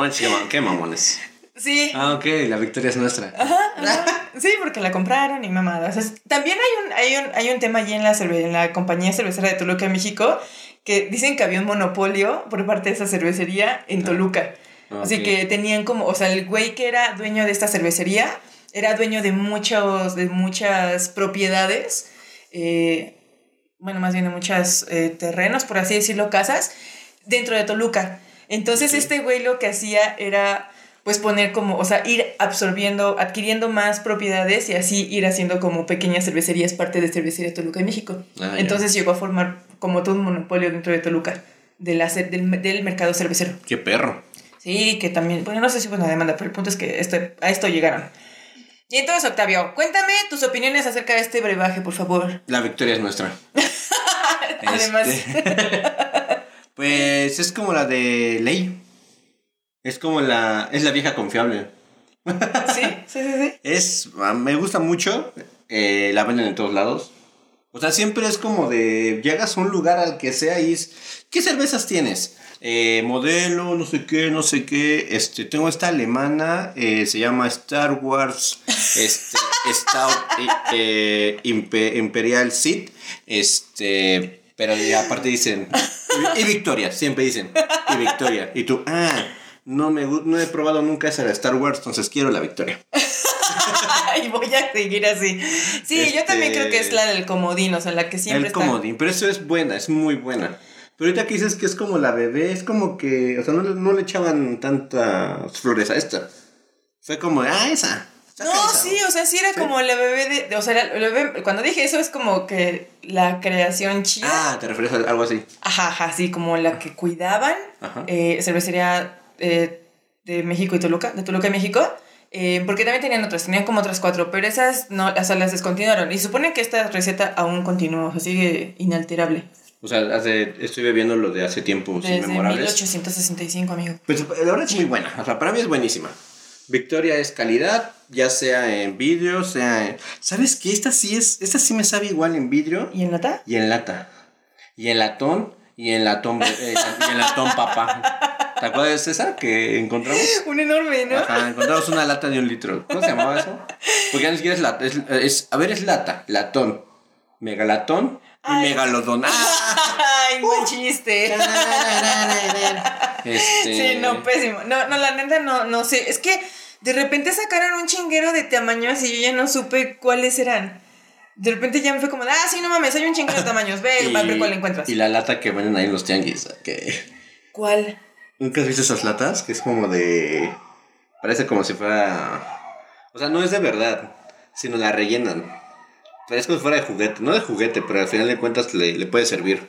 no manches, qué ma- qué mamones. Sí. Ah, ok, la victoria es nuestra. Ajá, sí, porque la compraron y mamadas. Es- También hay un, hay, un, hay un tema allí en la, cerve- en la compañía cervecera de Toluca, México, que dicen que había un monopolio por parte de esa cervecería en Toluca. Ah, Así que tenían como, o sea, el güey que era dueño de esta cervecería era dueño de muchos, de muchas propiedades, eh, bueno, más bien de muchos terrenos, por así decirlo, casas, dentro de Toluca. Entonces este güey lo que hacía era pues poner como, o sea, ir absorbiendo, adquiriendo más propiedades y así ir haciendo como pequeñas cervecerías parte de Cervecería Toluca en México. Ah. Entonces llegó a formar como todo un monopolio dentro de Toluca, de la, del, del mercado cervecero. Qué perro. Sí, que también, bueno, no sé si fue una demanda, pero el punto es que esto, a esto llegaron. Y entonces, Octavio, cuéntame tus opiniones acerca de este brebaje, por favor. La victoria es nuestra. Además, Este, pues es como la de ley. Es como la. Es la vieja confiable. sí, sí, sí, sí. Es. ah, Me gusta mucho. eh, la venden en todos lados. O sea, siempre es como de. Llegas a un lugar al que sea y es. ¿Qué cervezas tienes? Eh, modelo, no sé qué, no sé qué. Este, tengo esta alemana. eh, se llama Star Wars. Este, Stout Imperial Seed. Este. Pero aparte dicen. Y, Victoria, siempre dicen. Y Victoria. Y tú, ah. No, me, no he probado nunca esa de Star Wars, entonces quiero la victoria. y voy a seguir así. Sí, yo también Este- creo que es la del comodín, o sea, la que siempre el está. comodín, pero eso es buena, es muy buena. Pero ahorita que dices que es como la bebé, es como que, o sea, no, no le echaban tantas flores a esta. Fue como, ah, esa. No, esa". sí, o sea, sí era Sí. como la bebé de, O sea, la- la bebé- cuando dije eso es como que la creación chida. Ah, te refieres a algo así. Ajá, ajá, sí, como la que cuidaban. Ajá. eh, cervecería eh, de México y Toluca, de Toluca y México. eh, porque también tenían otras, tenían como otras cuatro, pero esas no, o sea, las descontinuaron. Y se supone que esta receta aún continúa, o sea, sigue inalterable. O sea, hace, estoy bebiendo lo de hace tiempos Desde inmemorables. 1865, amigo. Pues la verdad es muy buena. O sea, para mí es buenísima. Victoria es calidad, ya sea en vidrio, sea en... ¿Sabes qué? Esta sí es, esta sí me sabe igual en vidrio ¿Y en lata? y en lata. Y en latón y en latón, eh, y en latón papá. ¿Te acuerdas de esa que encontramos? Un enorme, ¿no? Ajá, encontramos una lata de un litro. ¿Cómo se llamaba eso? Porque ya ni siquiera es lata. Es, es- a ver, es lata, latón, megalatón Ay. megalodón. Ay, buen chiste. Este... Sí, no, pésimo. No, no, la neta no, no sé. Es que de repente sacaron un chinguero de tamaños y yo ya no supe cuáles eran. De repente ya me fue como, ah, sí, no mames, hay un chinguero de tamaños. Ve, a ver cuál encuentras. Y la lata que venden ahí en los tianguis. Que... ¿Cuál? ¿Nunca has visto esas latas? Que es como de... Parece como si fuera... O sea, no es de verdad, sino la rellenan. Es como si fuera de juguete. No de juguete, pero al final de cuentas le, le puede servir.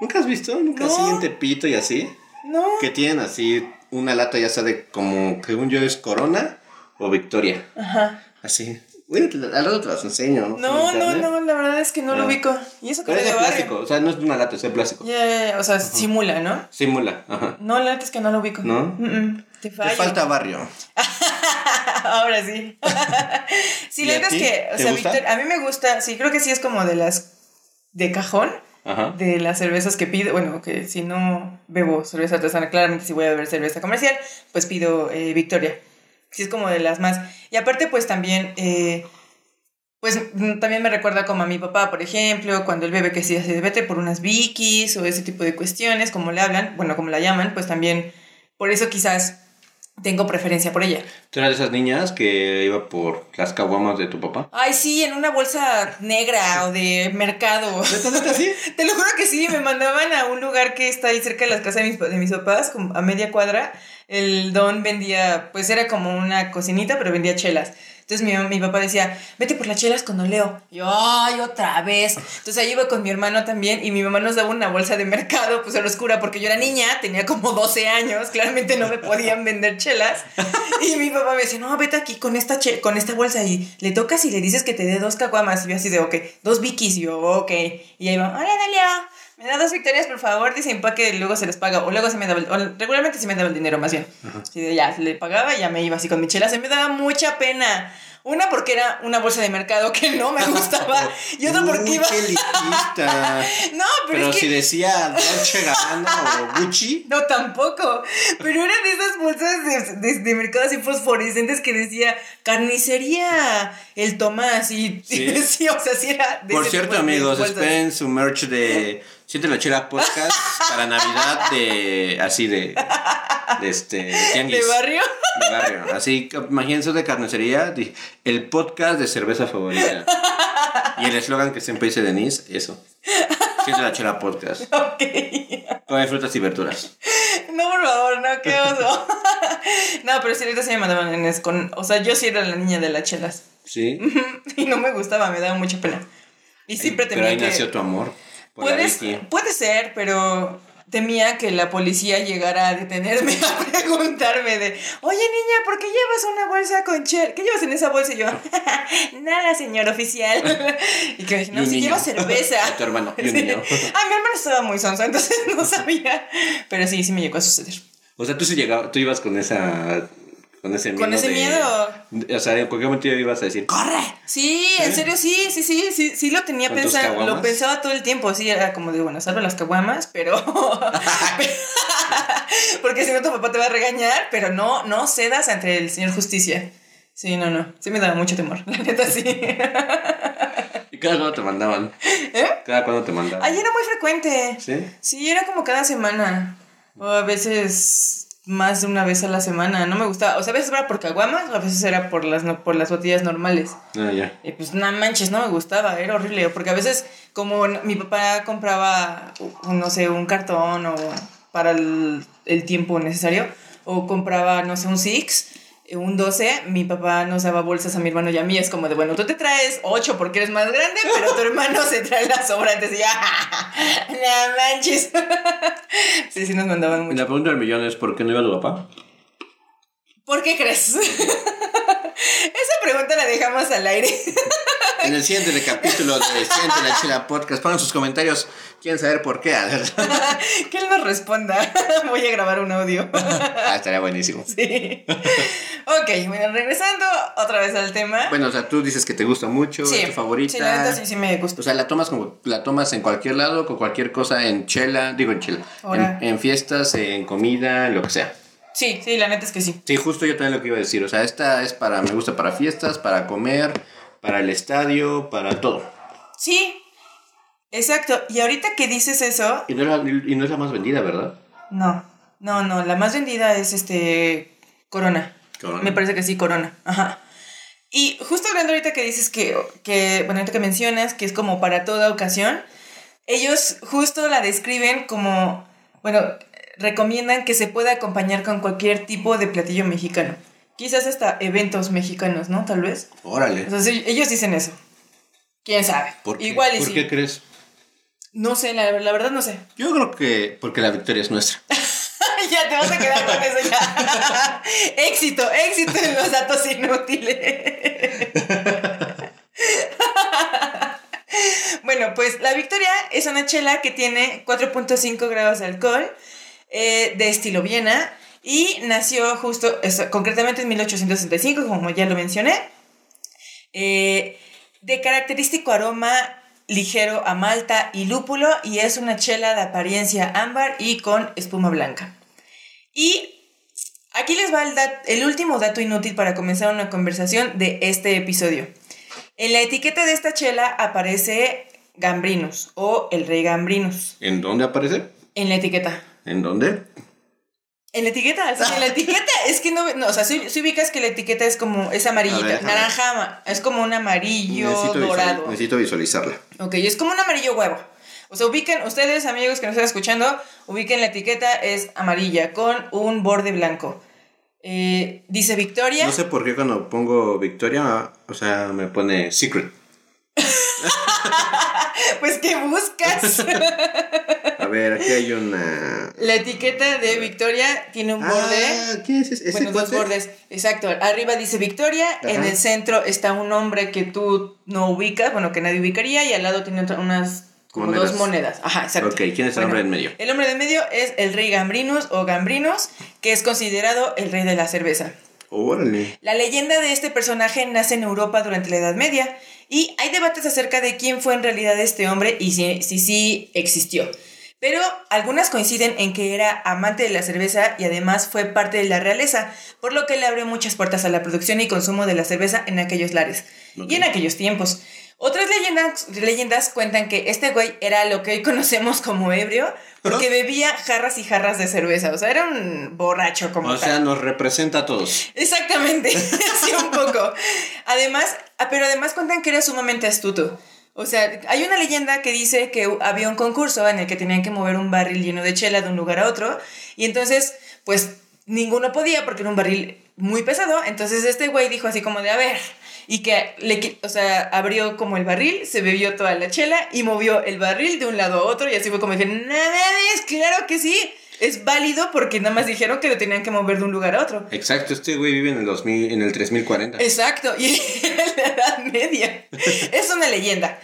¿Nunca has visto? ¿Nunca No. así en Tepito y así? No. Que tienen así una lata ya sea de como, según yo, es Corona o Victoria. Ajá. Así. Bueno, al rato te las enseño. No, En no, internet. no, la verdad es que no lo Ah. ubico. Y eso que Pero es de barrio. plástico. O sea, no es de una lata, es de plástico. Ya, ya, ya, o sea, simula, ¿no? Simula. Ajá. No, la neta es que no lo ubico. ¿No? Mm, mm, te Te falta barrio. Ahora sí. sí, ¿Y la neta es que, o ¿Te sea? Victor- a mí me gusta, sí, creo que sí es como de las de cajón. Ajá. de las cervezas que pido. Bueno, que si no bebo cerveza artesana, claramente si voy a beber cerveza comercial, pues pido eh, Victoria. Sí, es como de las más. Y aparte, pues también. eh, pues mm, también me recuerda como a mi papá, por ejemplo, cuando él bebe que sí se vete por unas Vikis o ese tipo de cuestiones, como le hablan, bueno, como la llaman, pues también por eso quizás tengo preferencia por ella. ¿Tú eras de esas niñas que iba por las caguamas de tu papá? Ay, sí, en una bolsa negra o de mercado. sí? Te lo juro que sí, me mandaban a un lugar que está ahí cerca de las casas de mis, de mis papás, a media cuadra. El don vendía, pues era como una cocinita, pero vendía chelas. Entonces mi, mi papá decía, vete por las chelas con Leo. Y yo, ay, otra vez. Entonces ahí iba con mi hermano también y mi mamá nos daba una bolsa de mercado, pues a la oscura, porque yo era niña, tenía como 12 años, claramente no me podían vender chelas. Y mi papá me decía, no, vete aquí con esta, che con esta bolsa y le tocas y le dices que te dé dos caguamas. Y yo así de, ok, dos vikis. Y yo, ok. Y ahí va, hola, Dalia. Me da dos victorias, por favor, dice mi papá que luego se les paga. O luego se me daba el, o regularmente se me daba el dinero, más bien. De, ya, le pagaba y ya me iba así con mi chela. Se me daba mucha pena. Una porque era una bolsa de mercado que no me gustaba. Y otra porque Uy, iba. qué elitista. No, pero, Pero es que. si decía Dolce Gabbana o Gucci. No, tampoco. Pero eran de esas bolsas de, de, de mercado así fosforescentes que decía carnicería el Tomás. Y, Sí. y decía, o sea, sí era. de Por cierto, amigos, esperen su merch de Siete la Chela Podcast para Navidad de así de, de este de tianguis. ¿De barrio? De barrio. Así que imagínense de carnicería, el podcast de cerveza favorita. Y el eslogan que siempre dice Denise, eso. Siete la Chela Podcast. Ok. Come frutas y verduras. No, por favor, no, qué oso. no, pero sí, ahorita sí me mandaban en es con. O sea, yo sí era la niña de las chelas. ¿Sí? y no me gustaba, me daba mucha pena. Y siempre Pero temía ahí que. nació tu amor. Puedes- puede ser, pero temía que la policía llegara a detenerme a preguntarme de, oye niña, ¿por qué llevas una bolsa con chel? ¿Qué llevas en esa bolsa? Y yo, nada, señor oficial. y que Y no, un si niño. cerveza. Tu hermano, y un Sí. niño. Ah, mi hermano estaba muy sonso, entonces no sabía. Pero sí, sí me llegó a suceder. O sea, tú sí llegabas, tú ibas con esa. Con ese miedo. Con ese de- miedo. O sea, en cualquier momento ibas a decir, ¡corre! Sí, en serio, sí, sí, sí, sí, sí lo tenía ¿Con tus pensado, lo pensaba todo el tiempo, sí, era como de, bueno, salvo las caguamas, pero... Porque si no tu papá te va a regañar, pero no, no cedas ante el señor justicia. Sí, no, no, sí me daba mucho temor, la neta sí. ¿Y cada cuándo te mandaban? ¿Eh? ¿Cada cuándo te mandaban? Ahí era muy frecuente. ¿Sí? Sí, era como cada semana. O a veces más de una vez a la semana. No me gustaba. O sea, a veces era por caguamas, o a veces era por las, no- por las botellas normales. Ah, ya. Y pues no manches, no me gustaba, era horrible. Porque a veces, como mi papá compraba, no sé, un cartón o para el, el tiempo necesario, o compraba, no sé, un Six, un 12, mi papá nos daba bolsas a mi hermano y a mí. Es como de, bueno, tú te traes 8 porque eres más grande, pero tu hermano se trae las sobrantes. Y ya, no manches. sí, sí, nos mandaban Y mucho. la pregunta del millón es: ¿por qué no iba tu papá? ¿Por qué crees? Esa pregunta la dejamos al aire. En el siguiente capítulo de Siente la Chela Podcast, pongan sus comentarios. ¿Quieren saber por qué? que él nos responda. Voy a grabar un audio. ah, estaría buenísimo. sí. Ok, bueno, regresando otra vez al tema. Bueno, o sea, tú dices que te gusta mucho, sí, es tu favorita. Sí, la neta sí, sí me gusta. O sea, la tomas como la tomas en cualquier lado, con cualquier cosa, en chela, digo en chela, en, en fiestas, en comida, lo que sea. Sí, sí, la neta es que sí. Sí, justo yo también lo que iba a decir. O sea, esta es para, me gusta para fiestas, para comer, para el estadio, para todo. Sí, exacto. Y ahorita que dices eso, Y no, era- y no es la más vendida, ¿verdad? no, no, no, la más vendida es este Corona. Corona. Me parece que sí, Corona. Ajá. Y justo hablando ahorita que dices que, que, bueno, ahorita que mencionas que es como para toda ocasión, ellos justo la describen como, bueno, recomiendan que se pueda acompañar con cualquier tipo de platillo mexicano. Quizás hasta eventos mexicanos, ¿no? Tal vez. Órale. O sea, ellos dicen eso. ¿Quién sabe? ¿Por qué? Igual y ¿Por sí. qué crees? No sé, la, la verdad no sé. Yo creo que porque la victoria es nuestra. ya te vas a quedar con eso ya. éxito, éxito en los datos inútiles. bueno, pues la Victoria es una chela que tiene 4.5 grados de alcohol, eh, de estilo Viena, y nació justo, es- concretamente en 1865, como ya lo mencioné, eh, de característico aroma ligero a malta y lúpulo y es una chela de apariencia ámbar y con espuma blanca. Y aquí les va el, dat- el último dato inútil para comenzar una conversación de este episodio. En la etiqueta de esta chela aparece Gambrinus o el rey Gambrinus. ¿En dónde aparece? En la etiqueta. ¿En dónde? En la etiqueta, sí, en la etiqueta, es que no, no o sea, si, ubicas que la etiqueta es como, es amarillita, ver, naranja, es como un amarillo Necesito, visual- dorado. necesito visualizarla. Ok, es como un amarillo huevo. O sea, ubiquen, ustedes amigos que nos están escuchando, ubiquen la etiqueta, es amarilla con un borde blanco. Eh, dice Victoria. No sé por qué cuando pongo Victoria, o sea, me pone Secret. Pues, ¿qué buscas? A ver, aquí hay una. la etiqueta de Victoria tiene un borde. Ah, ¿qué es ese? ¿Ese Bueno, dos bordes. Exacto. Arriba dice Victoria, en Ajá. el centro está un hombre que tú no ubicas, bueno, que nadie ubicaría, y al lado tiene otra- unas como Monedas. dos monedas. Ajá, exacto. Ok, ¿quién es el Bueno, hombre en medio? El hombre de medio es el rey Gambrinus o Gambrinus, que es considerado el rey de la cerveza. Órale. La leyenda de este personaje nace en Europa durante la Edad Media y hay debates acerca de quién fue en realidad este hombre y si sí si, existió. Pero algunas coinciden en que era amante de la cerveza y además fue parte de la realeza, por lo que le abrió muchas puertas a la producción y consumo de la cerveza en aquellos lares y en aquellos tiempos. Otras leyendas, leyendas cuentan que este güey era lo que hoy conocemos como ebrio, porque bebía jarras y jarras de cerveza, o sea, era un borracho como O tal. sea, nos representa a todos. Exactamente, sí, un poco. Además, ah, pero además cuentan que era sumamente astuto. O sea, hay una leyenda que dice que había un concurso en el que tenían que mover un barril lleno de chela de un lugar a otro. Y entonces, pues ninguno podía porque era un barril muy pesado. Entonces este güey dijo así como de, a ver. Y que le, o sea, abrió como el barril, se bebió toda la chela y movió el barril de un lado a otro. Y así fue como dije, nada es, claro que sí. Es válido porque nada más dijeron que lo tenían que mover de un lugar a otro. Exacto, este güey vive en el 2000, en el 3040. Exacto, y en la Edad Media. Es una leyenda.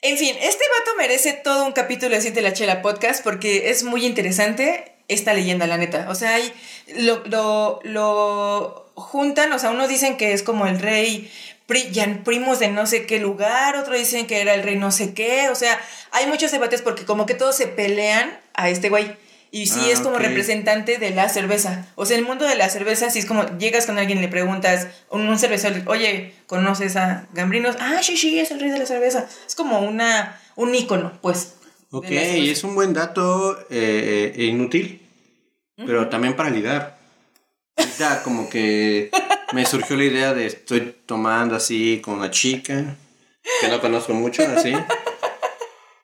En fin, este vato merece todo un capítulo así de la Chela Podcast porque es muy interesante esta leyenda, la neta. O sea, hay, lo, lo, lo juntan, o sea, unos dicen que es como el rey primos de no sé qué lugar, otros dicen que era el rey no sé qué, o sea, hay muchos debates porque como que todos se pelean a este güey. Y sí Ah, es como representante de la cerveza. O sea, el mundo de la cerveza, sí es como llegas con alguien y le preguntas, un, un cervecero, oye, ¿conoces a Gambrinos? Ah, sí, sí, es el rey de la cerveza. Es como una, un ícono, pues. Ok, es un buen dato eh, eh, inútil, pero también para ligar. Ahorita como que me surgió la idea de estoy tomando así con una chica que no conozco mucho, así.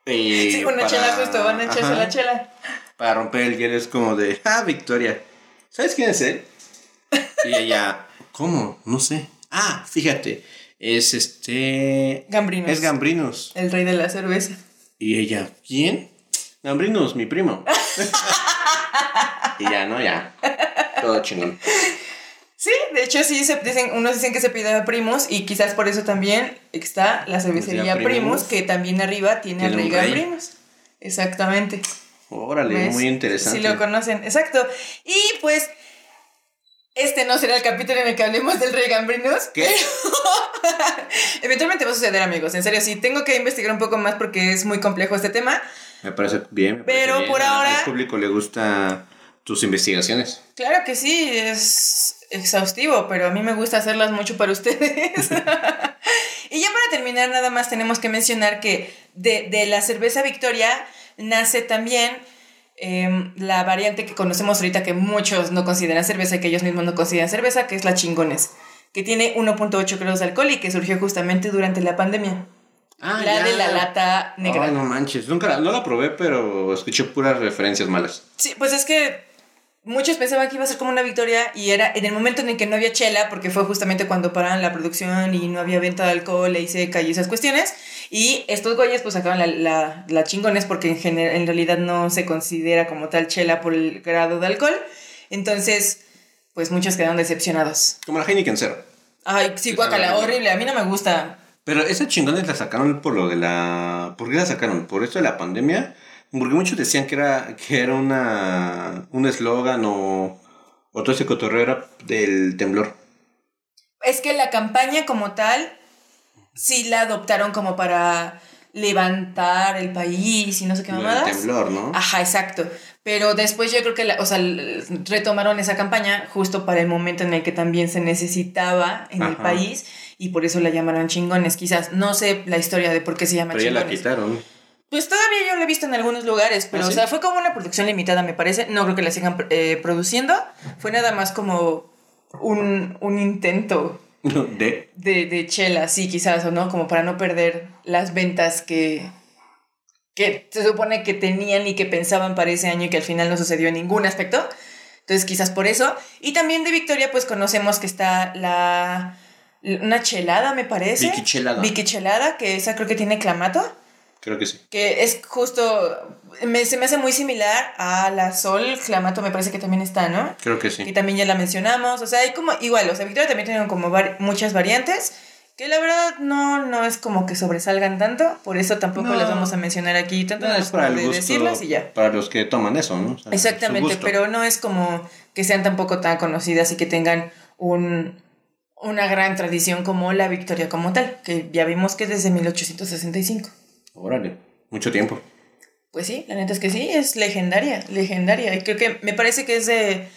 Y Sí, una para- chela justo, van a echarse ajá, la chela. Para romper el hielo es como de, ah, Victoria, ¿sabes quién es él? Y ella, ¿cómo? No sé. Ah, fíjate, es este... Gambrinos. Es Gambrinos. El rey de la cerveza. Y ella, ¿quién? Gambrinos, mi primo. y ya, ¿no? Ya. Todo chingón. Sí, de hecho sí, se dicen, unos dicen que se pide a primos y quizás por eso también está la cervecería Primus. que también arriba tiene, Tiene rey. Gambrinos. Exactamente. Órale, ¿Ves? muy interesante. Sí lo conocen, exacto. Y pues, este no será el capítulo en el que hablemos del rey Gambrinos. ¿Qué? Eventualmente va a suceder, amigos. En serio, sí, tengo que investigar un poco más porque es muy complejo este tema. Me parece bien. me parece Pero bien. por A- ahora- Al público le gusta tus investigaciones. Claro que sí, es exhaustivo, pero a mí me gusta hacerlas mucho para ustedes. y ya para terminar, nada más tenemos que mencionar que de, de la cerveza Victoria nace también em, la variante que conocemos ahorita que muchos no consideran cerveza y que ellos mismos no consideran cerveza, que es la chingones, que tiene 1.8 grados de alcohol y que surgió justamente durante la pandemia. Ah, la ya. de la lata negra. Ay, no manches. Nunca la, no la probé, pero escuché puras referencias malas. Sí, pues es que muchos pensaban que iba a ser como una victoria y era en el momento en el que no había chela, porque fue justamente cuando pararon la producción y no había venta de alcohol y seca y esas cuestiones. Y estos güeyes pues sacaron la, la, la chingones porque en, gener- en realidad no se considera como tal chela por el grado de alcohol. Entonces, pues muchos quedaron decepcionados. Como la Heineken Cero. Ay, sí, Sí, guacala, horrible. A mí no me gusta. Pero esa chingones la sacaron por lo de la... ¿Por qué la sacaron? ¿Por esto de la pandemia? Porque muchos decían que era, que era una, un eslogan o, o todo ese cotorreo era del temblor. Es que la campaña como tal, sí la adoptaron como para levantar el país y no sé qué mamadas. temblor, ¿no? Ajá, exacto. Pero después yo creo que, la- o sea, retomaron esa campaña justo para el momento en el que también se necesitaba en el país y por eso la llamaron chingones. Quizás no sé la historia de por qué se llama Pero ya la chingones. quitaron. Pues todavía yo lo he visto en algunos lugares, pero ¿Ah, o sea, fue como una producción limitada, me parece. No creo que la sigan eh, produciendo. Fue nada más como un, un intento De. de, de chela, sí, quizás, o no, como para no perder las ventas que, que se supone que tenían y que pensaban para ese año y que al final no sucedió en ningún aspecto. Entonces, quizás por eso. Y también de Victoria, pues conocemos que está la. Una chelada, me parece. Vicky Chelada. Vicky Chelada, que esa creo que tiene clamato Creo que sí. que es justo, me, se me hace muy similar a la Sol, Clamato me parece que también está, ¿no? Creo que Que sí. también ya la mencionamos, o sea, hay como, igual, o sea, Victoria también tiene como vari- muchas variantes, que la verdad no, no es como que sobresalgan tanto, por eso tampoco No. las vamos a mencionar aquí tanto, No, es para el de gusto. decirlas y ya. Para los que toman eso, ¿no? O sea, su Exactamente, pero no es como que sean tampoco tan conocidas y que tengan un, una gran tradición como la Victoria como tal, que ya vimos que desde 1865. Órale. Mucho tiempo. Pues sí, la neta es que sí, es legendaria, legendaria. Y creo que me parece que es de.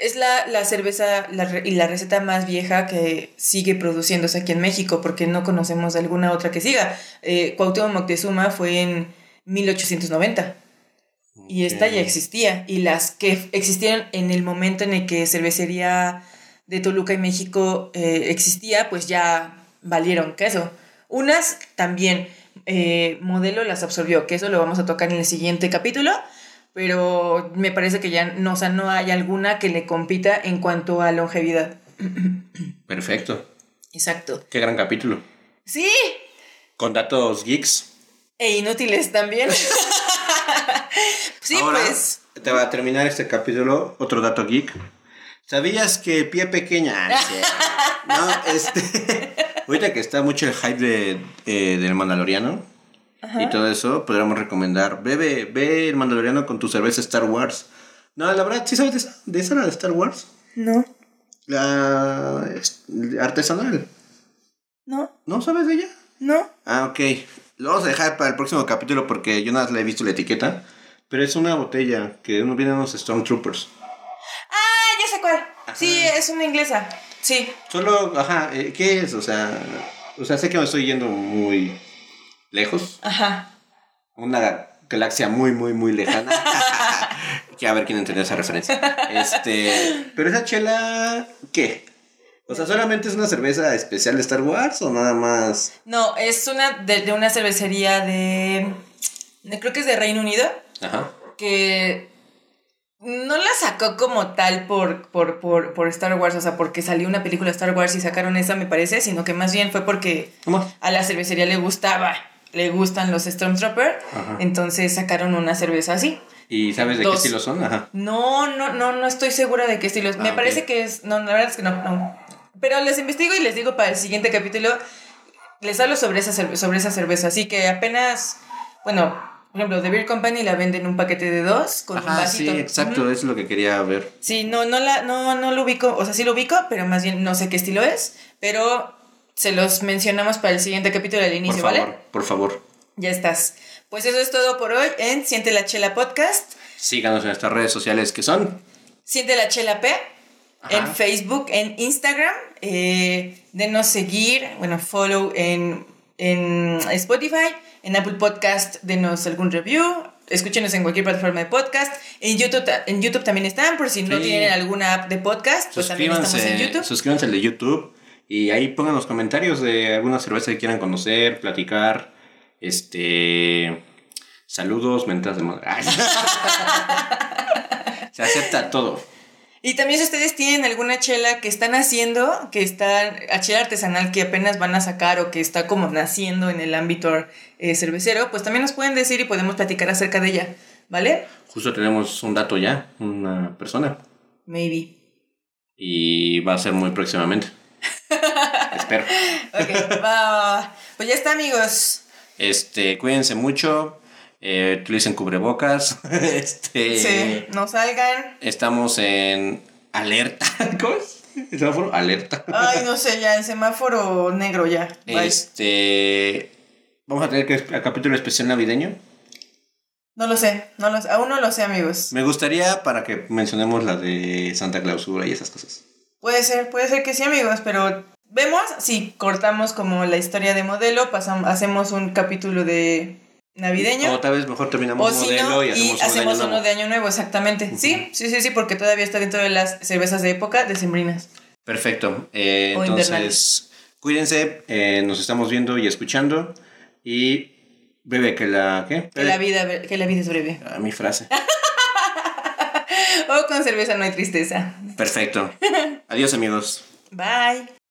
Es la, la cerveza la y la receta más vieja que sigue produciéndose aquí en México, porque no conocemos de alguna otra que siga. Eh, Cuauhtémoc Moctezuma fue en 1890 y esta ya existía. Y las que existieron en el momento en el que cervecería de Toluca y México eh, existía, pues ya valieron queso. Unas también eh, modelo las absorbió, que eso lo vamos a tocar en el siguiente capítulo, pero me parece que ya no, o sea, no hay alguna que le compita en cuanto a longevidad. Perfecto. Exacto. Qué gran capítulo. Sí, Con datos geeks. e inútiles también. sí, Ahora, pues. Te va a terminar este capítulo. Otro dato geek. ¿Sabías que pie pequeña? Ah, no, este. Ahorita que está mucho el hype de, eh, del Mandaloriano y todo eso, podríamos recomendar. Bebe, ve el Mandaloriano con tu cerveza Star Wars. No, la verdad, ¿sí sabes de esa, de esa la de Star Wars? No, La es- artesanal. no, ¿No sabes de ella? no. Ah, ok. Lo vamos a dejar para el próximo capítulo porque yo nada más le he visto la etiqueta. Pero es una botella que uno vienen unos Stormtroopers. Sí, es una inglesa. Sí. Solo, ajá, eh, ¿qué es? O sea, o sea, sé que me estoy yendo muy lejos. Ajá. Una galaxia muy, muy, muy lejana. que a ver quién entendió esa referencia. Este, pero esa chela, ¿qué? O sea, ¿solamente es una cerveza especial de Star Wars o nada más? No, es una de, de una cervecería de, de- Creo que es de Reino Unido. Ajá. Que no la sacó como tal por, por, por, por Star Wars, o sea, porque salió una película de Star Wars y sacaron esa, me parece, sino que más bien fue porque ¿Cómo? a la cervecería le gustaba, le gustan los Stormtrooper, Ajá. entonces sacaron una cerveza así. ¿Y sabes de Dos. qué estilo son? Ajá. No, no, no, no estoy segura de qué estilo es. Me Ah, ok. parece que es. No, la verdad es que no, no. Pero les investigo y les digo para el siguiente capítulo. Les hablo sobre esa, sobre esa cerveza. Así que apenas. Bueno, por ejemplo, The Beer Company la venden un paquete de dos con un Ajá, sí, vasito. exacto, Ujú. eso es lo que quería ver. Sí, no, no, la, no, no lo ubico. O sea, sí lo ubico, pero más bien no sé qué estilo es. Pero se los mencionamos para el siguiente capítulo Por inicio, favor, ¿vale? por favor. Ya estás. Pues eso es todo por hoy en Siente la Chela Podcast. Síganos en nuestras redes sociales que son. Siente la Chela P. Ajá. En Facebook, en Instagram. Eh, denos seguir, bueno, follow en, en Spotify. En Apple Podcast, denos algún review. Escúchenos en cualquier plataforma de podcast. En YouTube, en YouTube también están, por si no Sí. tienen alguna app de podcast, pues también estamos en YouTube. suscríbanse al de YouTube y ahí pongan los comentarios de alguna cerveza que quieran conocer, platicar. Este. Saludos, mentadas de madre. Se acepta todo. Y también si ustedes tienen alguna chela que están haciendo, que está, a chela artesanal que apenas van a sacar o que está como naciendo en el ámbito eh, cervecero, pues también nos pueden decir y podemos platicar acerca de ella, ¿vale? Justo tenemos un dato ya, una persona. Maybe. Y va a ser muy próximamente. Espero. Ok, va. Pues ya está, amigos. Este, cuídense mucho. Eh, utilicen cubrebocas. Este. Sí, no salgan. Estamos en alerta. ¿Cómo es? ¿El semáforo? Alerta. Ay, no sé, ya el semáforo negro ya. Bye. Este. vamos a tener que el capítulo especial navideño. No lo sé, no lo sé, aún no lo sé, amigos. Me gustaría para que mencionemos la de Santa Clausura y esas cosas. Puede ser, puede ser que sí, amigos, pero vemos si cortamos como la historia de modelo, pasamos, hacemos un capítulo de navideño. O tal vez mejor terminamos O si modelo no, y y hacemos, hacemos, uno de uno año de año nuevo, exactamente. Sí, sí, sí, sí, porque todavía está dentro de las cervezas de época de sembrinas. Perfecto. Eh, O entonces, invernales. cuídense, eh, nos estamos viendo y escuchando. Y bebe que la. ¿Qué? Que la vida, que la vida es breve. Ah, mi frase. O con cerveza no hay tristeza. Perfecto. Adiós, amigos. Bye.